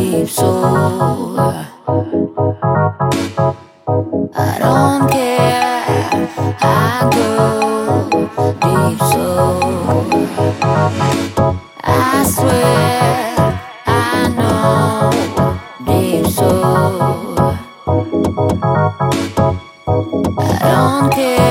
deep soul. I don't care, I go deep soul. I swear, I know deep soul. I don't care.